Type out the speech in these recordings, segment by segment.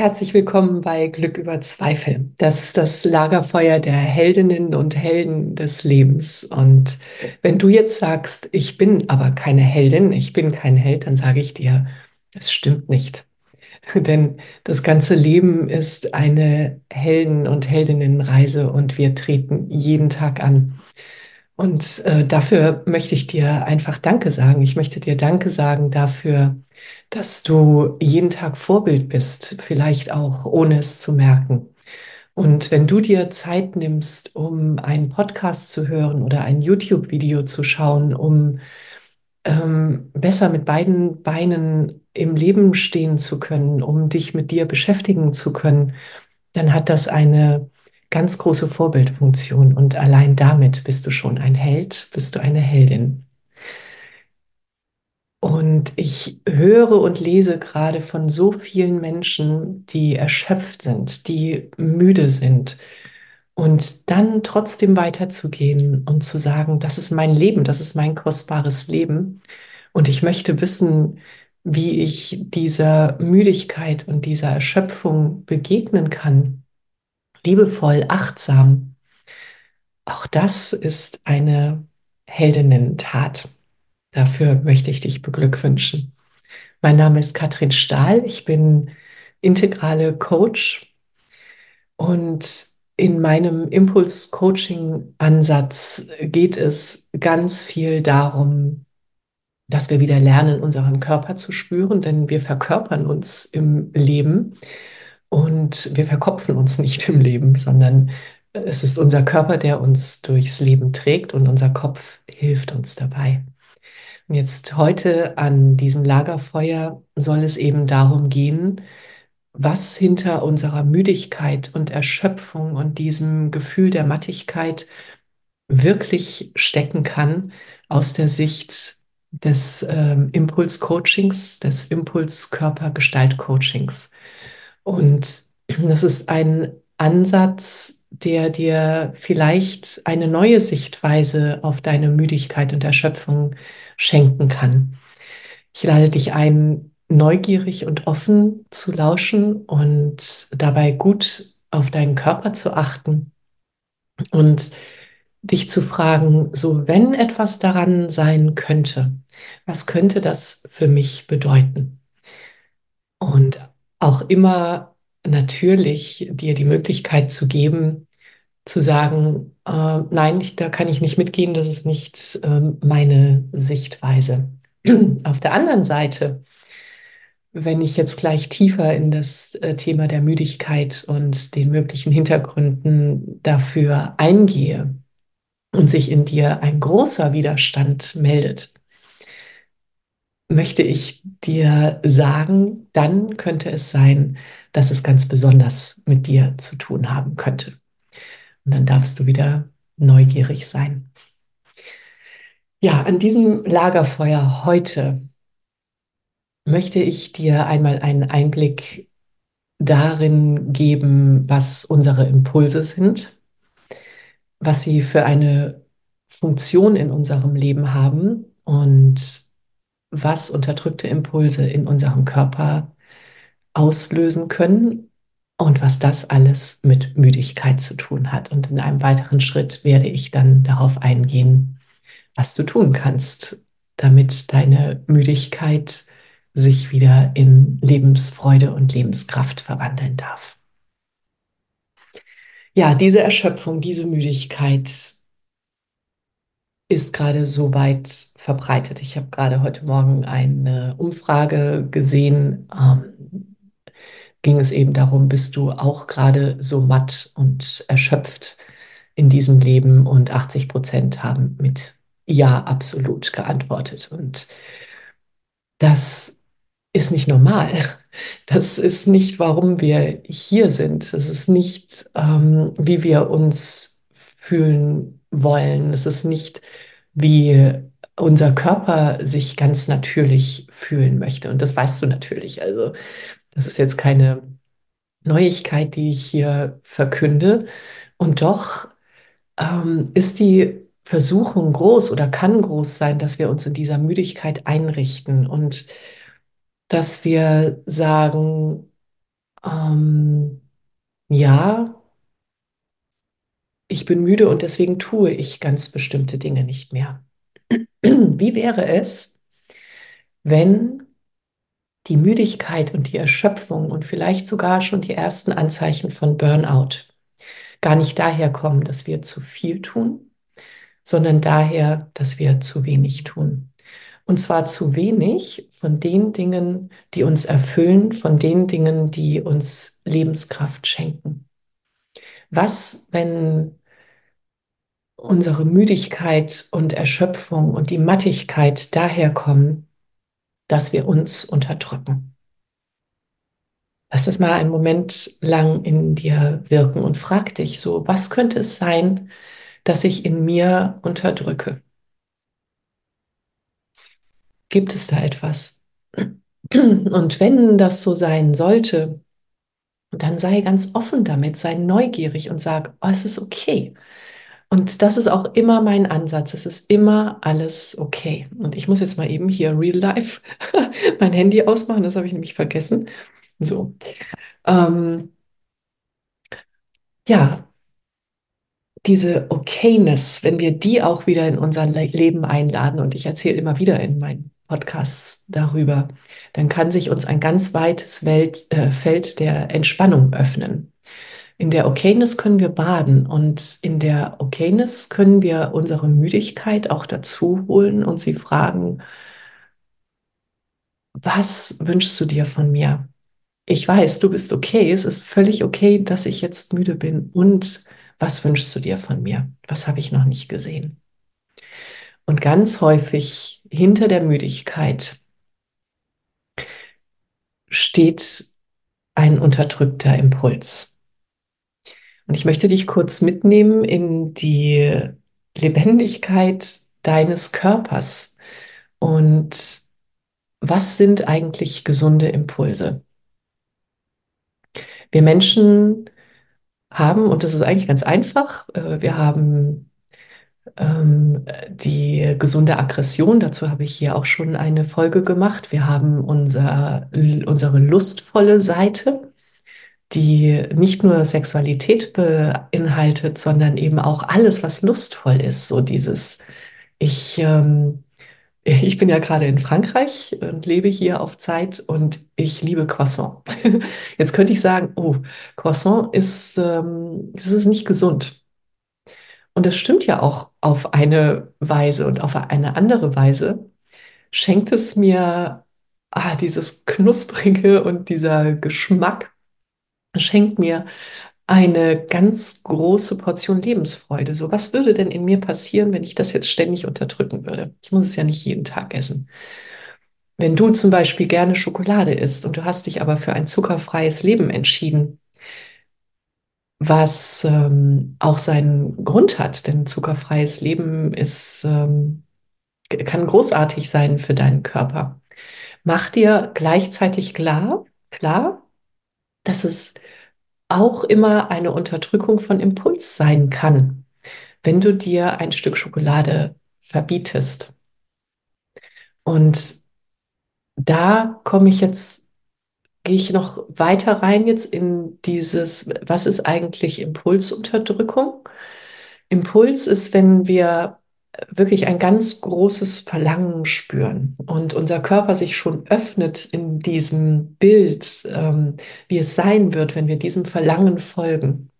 Herzlich willkommen bei Glück über Zweifel. Das ist das Lagerfeuer der Heldinnen und Helden des Lebens. Und wenn du jetzt sagst, ich bin aber keine Heldin, ich bin kein Held, dann sage ich dir, es stimmt nicht. Denn das ganze Leben ist eine Helden- und Heldinnenreise und wir treten jeden Tag an. Und äh, dafür möchte ich dir einfach Danke sagen. Ich möchte dir Danke sagen dafür, dass du jeden Tag Vorbild bist, vielleicht auch ohne es zu merken. Und wenn du dir Zeit nimmst, um einen Podcast zu hören oder ein YouTube-Video zu schauen, um ähm, besser mit beiden Beinen im Leben stehen zu können, um dich mit dir beschäftigen zu können, dann hat das eine ganz große Vorbildfunktion. Und allein damit bist du schon ein Held, bist du eine Heldin. Und ich höre und lese gerade von so vielen Menschen, die erschöpft sind, die müde sind. Und dann trotzdem weiterzugehen und zu sagen, das ist mein Leben, das ist mein kostbares Leben. Und ich möchte wissen, wie ich dieser Müdigkeit und dieser Erschöpfung begegnen kann. Liebevoll, achtsam. Auch das ist eine Heldinnen-Tat. Dafür möchte ich dich beglückwünschen. Mein Name ist Katrin Stahl. Ich bin integrale Coach und in meinem Impuls-Coaching-Ansatz geht es ganz viel darum, dass wir wieder lernen, unseren Körper zu spüren, denn wir verkörpern uns im Leben und wir verkopfen uns nicht im Leben, sondern es ist unser Körper, der uns durchs Leben trägt und unser Kopf hilft uns dabei. Jetzt heute an diesem Lagerfeuer soll es eben darum gehen, was hinter unserer Müdigkeit und Erschöpfung und diesem Gefühl der Mattigkeit wirklich stecken kann aus der Sicht des ähm, Impuls-Coachings, des Impuls-Körper-Gestalt-Coachings. Und das ist ein Ansatz, der dir vielleicht eine neue Sichtweise auf deine Müdigkeit und Erschöpfung schenken kann. Ich lade dich ein, neugierig und offen zu lauschen und dabei gut auf deinen Körper zu achten und dich zu fragen, so wenn etwas daran sein könnte, was könnte das für mich bedeuten? Und auch immer natürlich dir die Möglichkeit zu geben, zu sagen, äh, nein, ich, da kann ich nicht mitgehen, das ist nicht äh, meine Sichtweise. Auf der anderen Seite, wenn ich jetzt gleich tiefer in das äh, Thema der Müdigkeit und den möglichen Hintergründen dafür eingehe und sich in dir ein großer Widerstand meldet, möchte ich dir sagen, dann könnte es sein, dass es ganz besonders mit dir zu tun haben könnte. Und dann darfst du wieder neugierig sein. Ja, an diesem Lagerfeuer heute möchte ich dir einmal einen Einblick darin geben, was unsere Impulse sind, was sie für eine Funktion in unserem Leben haben und was unterdrückte Impulse in unserem Körper auslösen können und was das alles mit Müdigkeit zu tun hat. Und in einem weiteren Schritt werde ich dann darauf eingehen, was du tun kannst, damit deine Müdigkeit sich wieder in Lebensfreude und Lebenskraft verwandeln darf. Ja, diese Erschöpfung, diese Müdigkeit ist gerade so weit verbreitet. Ich habe gerade heute Morgen eine Umfrage gesehen. Ähm, ging es eben darum, bist du auch gerade so matt und erschöpft in diesem Leben? Und 80 Prozent haben mit Ja absolut geantwortet. Und das ist nicht normal. Das ist nicht, warum wir hier sind. Das ist nicht, ähm, wie wir uns fühlen wollen. Es ist nicht, wie unser Körper sich ganz natürlich fühlen möchte. Und das weißt du natürlich. Also, das ist jetzt keine Neuigkeit, die ich hier verkünde. Und doch ähm, ist die Versuchung groß oder kann groß sein, dass wir uns in dieser Müdigkeit einrichten und dass wir sagen, ähm, ja, ich bin müde und deswegen tue ich ganz bestimmte Dinge nicht mehr. Wie wäre es, wenn die Müdigkeit und die Erschöpfung und vielleicht sogar schon die ersten Anzeichen von Burnout gar nicht daher kommen, dass wir zu viel tun, sondern daher, dass wir zu wenig tun. Und zwar zu wenig von den Dingen, die uns erfüllen, von den Dingen, die uns Lebenskraft schenken. Was, wenn unsere Müdigkeit und Erschöpfung und die Mattigkeit daher kommen, dass wir uns unterdrücken? Lass es mal einen Moment lang in dir wirken und frag dich so, was könnte es sein, dass ich in mir unterdrücke? Gibt es da etwas? Und wenn das so sein sollte, dann sei ganz offen damit, sei neugierig und sag, oh, es ist okay. Und das ist auch immer mein Ansatz. Es ist immer alles okay. Und ich muss jetzt mal eben hier real life mein Handy ausmachen. Das habe ich nämlich vergessen. So. Ähm, ja, diese Okayness, wenn wir die auch wieder in unser Leben einladen, und ich erzähle immer wieder in meinen Podcasts darüber, dann kann sich uns ein ganz weites Welt, äh, Feld der Entspannung öffnen. In der Okayness können wir baden und in der Okayness können wir unsere Müdigkeit auch dazu holen und sie fragen, was wünschst du dir von mir? Ich weiß, du bist okay, es ist völlig okay, dass ich jetzt müde bin und was wünschst du dir von mir? Was habe ich noch nicht gesehen? Und ganz häufig hinter der Müdigkeit steht ein unterdrückter Impuls. Und ich möchte dich kurz mitnehmen in die Lebendigkeit deines Körpers. Und was sind eigentlich gesunde Impulse? Wir Menschen haben, und das ist eigentlich ganz einfach, äh, wir haben ähm, die gesunde Aggression, dazu habe ich hier auch schon eine Folge gemacht. Wir haben unser, unsere lustvolle Seite, die nicht nur Sexualität beinhaltet, sondern eben auch alles, was lustvoll ist. So dieses, ich, ähm, ich bin ja gerade in Frankreich und lebe hier auf Zeit und ich liebe Croissant. Jetzt könnte ich sagen, oh, Croissant ist, ähm, das ist nicht gesund. Und das stimmt ja auch auf eine Weise und auf eine andere Weise schenkt es mir ah, dieses Knusprige und dieser Geschmack schenkt mir eine ganz große Portion Lebensfreude. So, was würde denn in mir passieren, wenn ich das jetzt ständig unterdrücken würde? Ich muss es ja nicht jeden Tag essen. Wenn du zum Beispiel gerne Schokolade isst und du hast dich aber für ein zuckerfreies Leben entschieden, was ähm, auch seinen Grund hat, denn zuckerfreies Leben ist, ähm, kann großartig sein für deinen Körper. Mach dir gleichzeitig klar, klar, dass es auch immer eine Unterdrückung von Impuls sein kann, wenn du dir ein Stück Schokolade verbietest. Und da komme ich jetzt, gehe ich noch weiter rein jetzt in dieses, was ist eigentlich Impulsunterdrückung? Impuls ist, wenn wir wirklich ein ganz großes Verlangen spüren und unser Körper sich schon öffnet in diesem Bild, ähm, wie es sein wird, wenn wir diesem Verlangen folgen.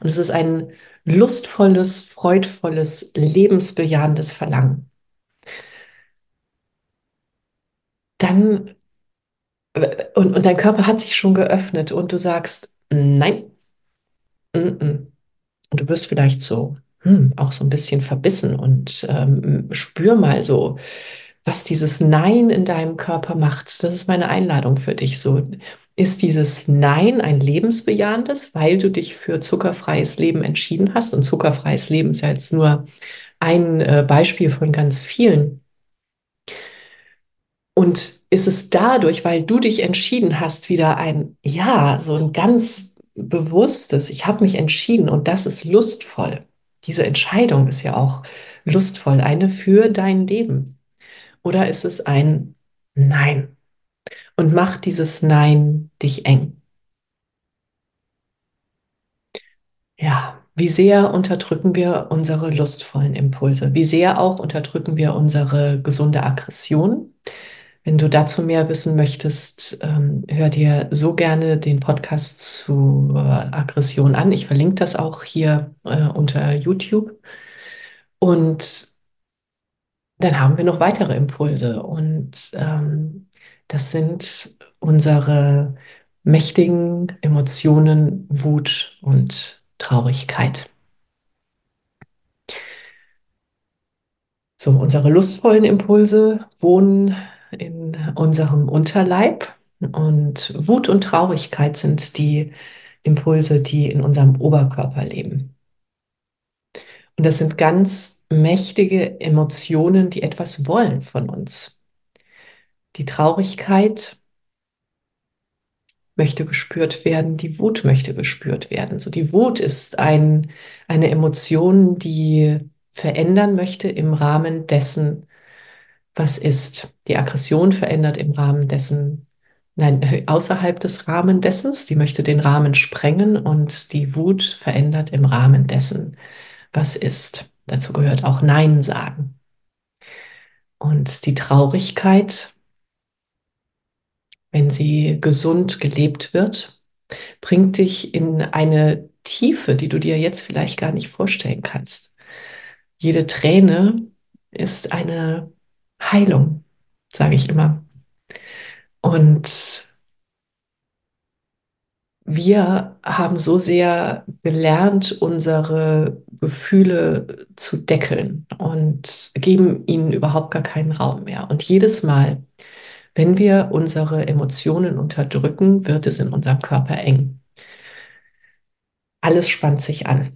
Und es ist ein lustvolles, freudvolles, lebensbejahendes Verlangen. Dann, äh, und, und dein Körper hat sich schon geöffnet und du sagst, nein, mm -mm. und du wirst vielleicht so hm, auch so ein bisschen verbissen und ähm, spür mal so, was dieses Nein in deinem Körper macht. Das ist meine Einladung für dich. So ist dieses Nein ein lebensbejahendes, weil du dich für zuckerfreies Leben entschieden hast. Und zuckerfreies Leben ist ja jetzt nur ein äh, Beispiel von ganz vielen. Und ist es dadurch, weil du dich entschieden hast, wieder ein Ja, so ein ganz bewusstes, ich habe mich entschieden und das ist lustvoll. Diese Entscheidung ist ja auch lustvoll, eine für dein Leben. Oder ist es ein Nein? Und macht dieses Nein dich eng? Ja, wie sehr unterdrücken wir unsere lustvollen Impulse? Wie sehr auch unterdrücken wir unsere gesunde Aggression? Wenn du dazu mehr wissen möchtest, ähm, hör dir so gerne den Podcast zu äh, Aggression an. Ich verlinke das auch hier äh, unter YouTube. Und dann haben wir noch weitere Impulse. Und ähm, das sind unsere mächtigen Emotionen, Wut und Traurigkeit. So, unsere lustvollen Impulse wohnen in unserem Unterleib und Wut und Traurigkeit sind die Impulse, die in unserem Oberkörper leben. Und das sind ganz mächtige Emotionen, die etwas wollen von uns. Die Traurigkeit möchte gespürt werden, die Wut möchte gespürt werden. So die Wut ist ein, eine Emotion, die verändern möchte im Rahmen dessen, was ist. Die Aggression verändert im Rahmen dessen, nein, außerhalb des Rahmen dessen, die möchte den Rahmen sprengen und die Wut verändert im Rahmen dessen, was ist. Dazu gehört auch Nein sagen. Und die Traurigkeit, wenn sie gesund gelebt wird, bringt dich in eine Tiefe, die du dir jetzt vielleicht gar nicht vorstellen kannst. Jede Träne ist eine Heilung, sage ich immer. Und wir haben so sehr gelernt, unsere Gefühle zu deckeln und geben ihnen überhaupt gar keinen Raum mehr. Und jedes Mal, wenn wir unsere Emotionen unterdrücken, wird es in unserem Körper eng. Alles spannt sich an.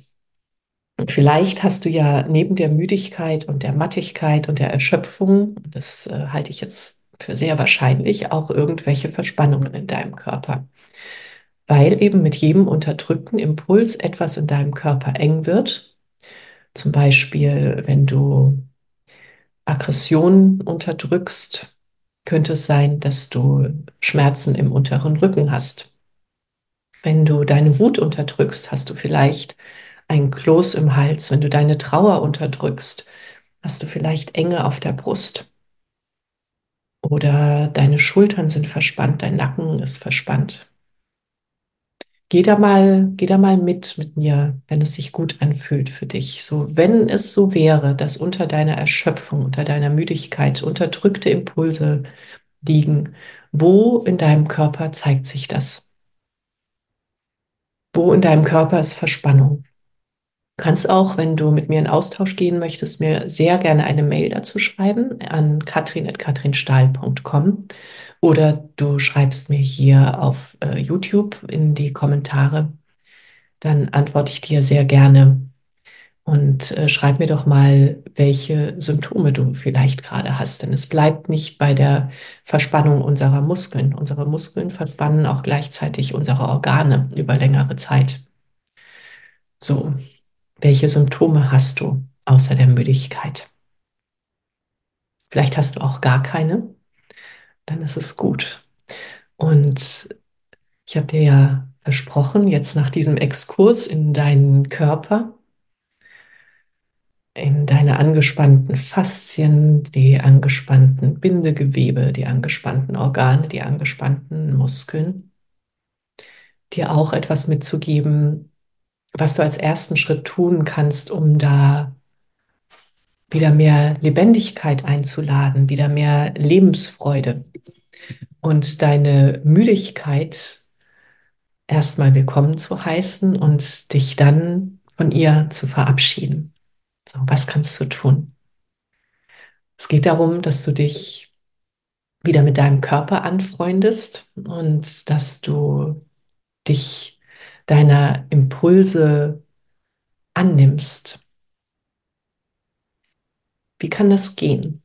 Und vielleicht hast du ja neben der Müdigkeit und der Mattigkeit und der Erschöpfung, das äh, halte ich jetzt für sehr wahrscheinlich, auch irgendwelche Verspannungen in deinem Körper. Weil eben mit jedem unterdrückten Impuls etwas in deinem Körper eng wird. Zum Beispiel, wenn du Aggressionen unterdrückst, könnte es sein, dass du Schmerzen im unteren Rücken hast. Wenn du deine Wut unterdrückst, hast du vielleicht ein Kloß im Hals. Wenn du deine Trauer unterdrückst, hast du vielleicht Enge auf der Brust. Oder deine Schultern sind verspannt, dein Nacken ist verspannt. Geh da mal, geh da mal mit mit mir, wenn es sich gut anfühlt für dich. So, wenn es so wäre, dass unter deiner Erschöpfung, unter deiner Müdigkeit unterdrückte Impulse liegen, wo in deinem Körper zeigt sich das? Wo in deinem Körper ist Verspannung? Kannst auch, wenn du mit mir in Austausch gehen möchtest, mir sehr gerne eine Mail dazu schreiben an katrin.katrinstahl.com oder du schreibst mir hier auf äh, YouTube in die Kommentare. Dann antworte ich dir sehr gerne und äh, schreib mir doch mal, welche Symptome du vielleicht gerade hast. Denn es bleibt nicht bei der Verspannung unserer Muskeln. Unsere Muskeln verspannen auch gleichzeitig unsere Organe über längere Zeit. So, welche Symptome hast du außer der Müdigkeit? Vielleicht hast du auch gar keine, dann ist es gut. Und ich habe dir ja versprochen, jetzt nach diesem Exkurs in deinen Körper, in deine angespannten Faszien, die angespannten Bindegewebe, die angespannten Organe, die angespannten Muskeln, dir auch etwas mitzugeben, was du als ersten Schritt tun kannst, um da wieder mehr Lebendigkeit einzuladen, wieder mehr Lebensfreude und deine Müdigkeit erstmal willkommen zu heißen und dich dann von ihr zu verabschieden. So, was kannst du tun? Es geht darum, dass du dich wieder mit deinem Körper anfreundest und dass du dich deiner Impulse annimmst. Wie kann das gehen?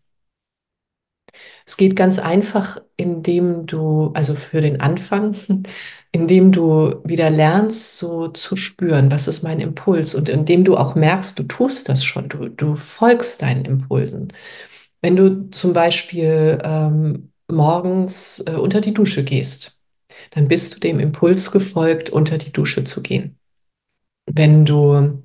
Es geht ganz einfach, indem du, also für den Anfang, indem du wieder lernst, so zu spüren, was ist mein Impuls und indem du auch merkst, du tust das schon, du, du folgst deinen Impulsen. Wenn du zum Beispiel ähm, morgens äh, unter die Dusche gehst, dann bist du dem Impuls gefolgt, unter die Dusche zu gehen. Wenn du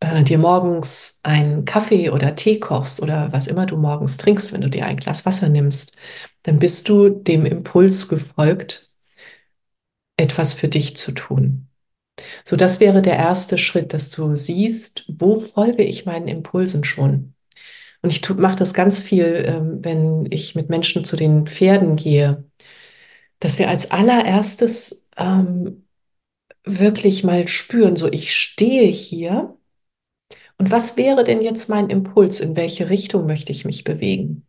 äh, dir morgens einen Kaffee oder Tee kochst oder was immer du morgens trinkst, wenn du dir ein Glas Wasser nimmst, dann bist du dem Impuls gefolgt, etwas für dich zu tun. So, das wäre der erste Schritt, dass du siehst, wo folge ich meinen Impulsen schon. Und ich mache das ganz viel, ähm, wenn ich mit Menschen zu den Pferden gehe, dass wir als allererstes ähm, wirklich mal spüren, so ich stehe hier und was wäre denn jetzt mein Impuls? In welche Richtung möchte ich mich bewegen?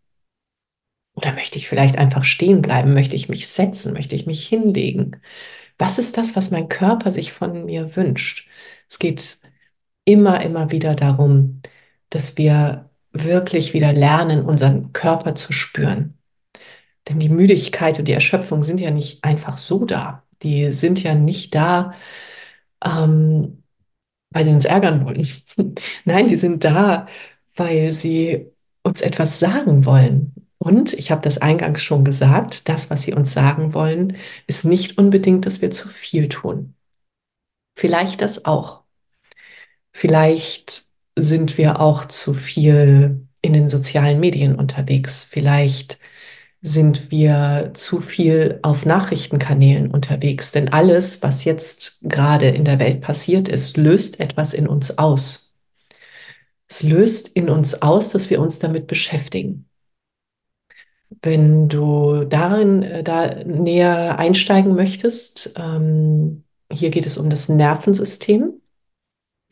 Oder möchte ich vielleicht einfach stehen bleiben? Möchte ich mich setzen? Möchte ich mich hinlegen? Was ist das, was mein Körper sich von mir wünscht? Es geht immer, immer wieder darum, dass wir wirklich wieder lernen, unseren Körper zu spüren. Denn die Müdigkeit und die Erschöpfung sind ja nicht einfach so da. Die sind ja nicht da, ähm, weil sie uns ärgern wollen. Nein, die sind da, weil sie uns etwas sagen wollen. Und ich habe das eingangs schon gesagt, das, was sie uns sagen wollen, ist nicht unbedingt, dass wir zu viel tun. Vielleicht das auch. Vielleicht sind wir auch zu viel in den sozialen Medien unterwegs. Vielleicht sind wir zu viel auf Nachrichtenkanälen unterwegs. Denn alles, was jetzt gerade in der Welt passiert ist, löst etwas in uns aus. Es löst in uns aus, dass wir uns damit beschäftigen. Wenn du darin äh, da näher einsteigen möchtest, ähm, hier geht es um das Nervensystem,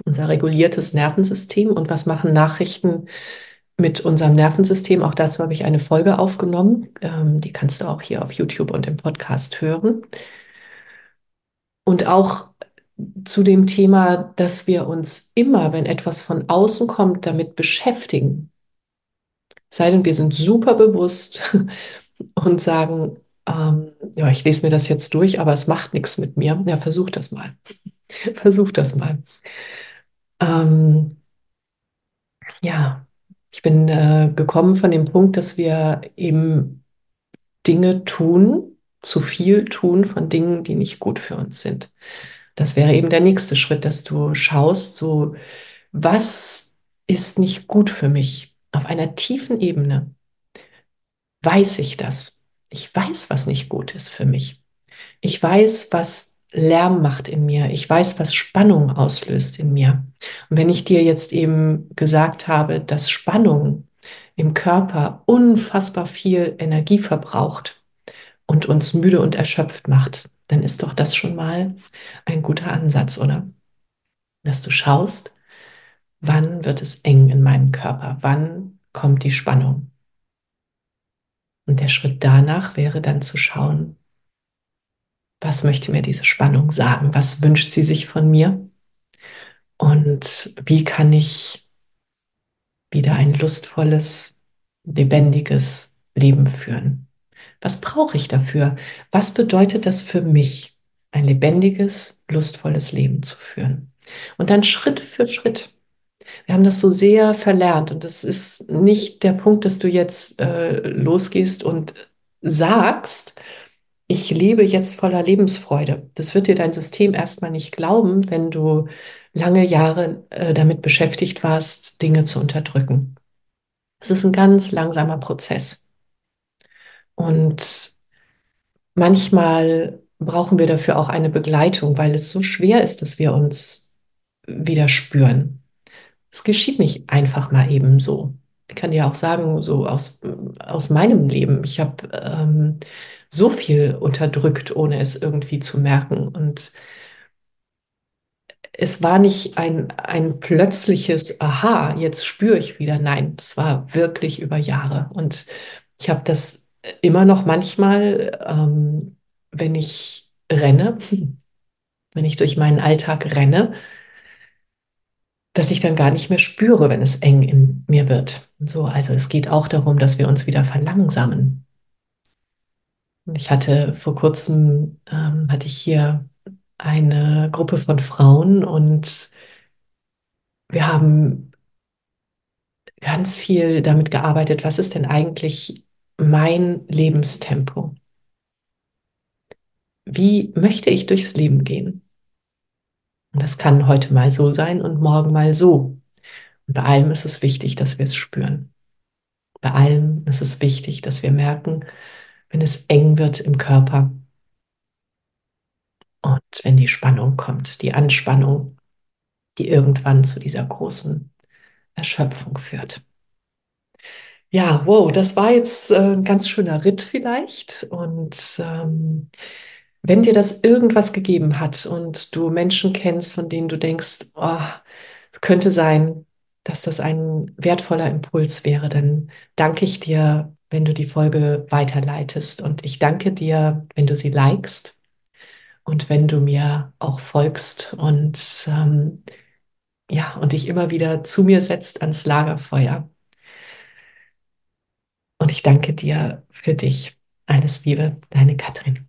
unser reguliertes Nervensystem und was machen Nachrichten mit unserem Nervensystem. Auch dazu habe ich eine Folge aufgenommen. Ähm, die kannst du auch hier auf YouTube und im Podcast hören. Und auch zu dem Thema, dass wir uns immer, wenn etwas von außen kommt, damit beschäftigen. Sei denn, wir sind super bewusst und sagen, ähm, ja, ich lese mir das jetzt durch, aber es macht nichts mit mir. Ja, versuch das mal. versuch das mal. Ähm, ja, ich bin äh, gekommen von dem Punkt, dass wir eben Dinge tun, zu viel tun von Dingen, die nicht gut für uns sind. Das wäre eben der nächste Schritt, dass du schaust, so, was ist nicht gut für mich auf einer tiefen Ebene? Weiß ich das? Ich weiß, was nicht gut ist für mich. Ich weiß, was Lärm macht in mir. Ich weiß, was Spannung auslöst in mir. Und wenn ich dir jetzt eben gesagt habe, dass Spannung im Körper unfassbar viel Energie verbraucht und uns müde und erschöpft macht, dann ist doch das schon mal ein guter Ansatz, oder? Dass du schaust, wann wird es eng in meinem Körper? Wann kommt die Spannung? Und der Schritt danach wäre dann zu schauen, was möchte mir diese Spannung sagen? Was wünscht sie sich von mir? Und wie kann ich wieder ein lustvolles, lebendiges Leben führen? Was brauche ich dafür? Was bedeutet das für mich, ein lebendiges, lustvolles Leben zu führen? Und dann Schritt für Schritt. Wir haben das so sehr verlernt und das ist nicht der Punkt, dass du jetzt äh, losgehst und sagst, ich lebe jetzt voller Lebensfreude. Das wird dir dein System erstmal nicht glauben, wenn du lange Jahre äh, damit beschäftigt warst, Dinge zu unterdrücken. Es ist ein ganz langsamer Prozess. Und manchmal brauchen wir dafür auch eine Begleitung, weil es so schwer ist, dass wir uns wieder spüren. Es geschieht nicht einfach mal eben so. Ich kann dir auch sagen, so aus, aus meinem Leben, ich habe ähm, so viel unterdrückt, ohne es irgendwie zu merken. Und es war nicht ein, ein plötzliches Aha, jetzt spüre ich wieder. Nein, das war wirklich über Jahre. Und ich habe das immer noch manchmal, ähm, wenn ich renne, wenn ich durch meinen Alltag renne, dass ich dann gar nicht mehr spüre, wenn es eng in mir wird. So, also es geht auch darum, dass wir uns wieder verlangsamen. Ich hatte vor kurzem ähm, hatte ich hier eine Gruppe von Frauen und wir haben ganz viel damit gearbeitet, was ist denn eigentlich mein Lebenstempo? Wie möchte ich durchs Leben gehen? Das kann heute mal so sein und morgen mal so. Und bei allem ist es wichtig, dass wir es spüren. Bei allem ist es wichtig, dass wir merken, wenn es eng wird im Körper und wenn die Spannung kommt, die Anspannung, die irgendwann zu dieser großen Erschöpfung führt. Ja, wow, das war jetzt äh, ein ganz schöner Ritt vielleicht. Und ähm, wenn dir das irgendwas gegeben hat und du Menschen kennst, von denen du denkst, oh, es könnte sein, dass das ein wertvoller Impuls wäre, dann danke ich dir, wenn du die Folge weiterleitest. Und ich danke dir, wenn du sie likest und wenn du mir auch folgst und ähm, ja, und dich immer wieder zu mir setzt ans Lagerfeuer. Und ich danke dir für dich. Alles Liebe, deine Katrin.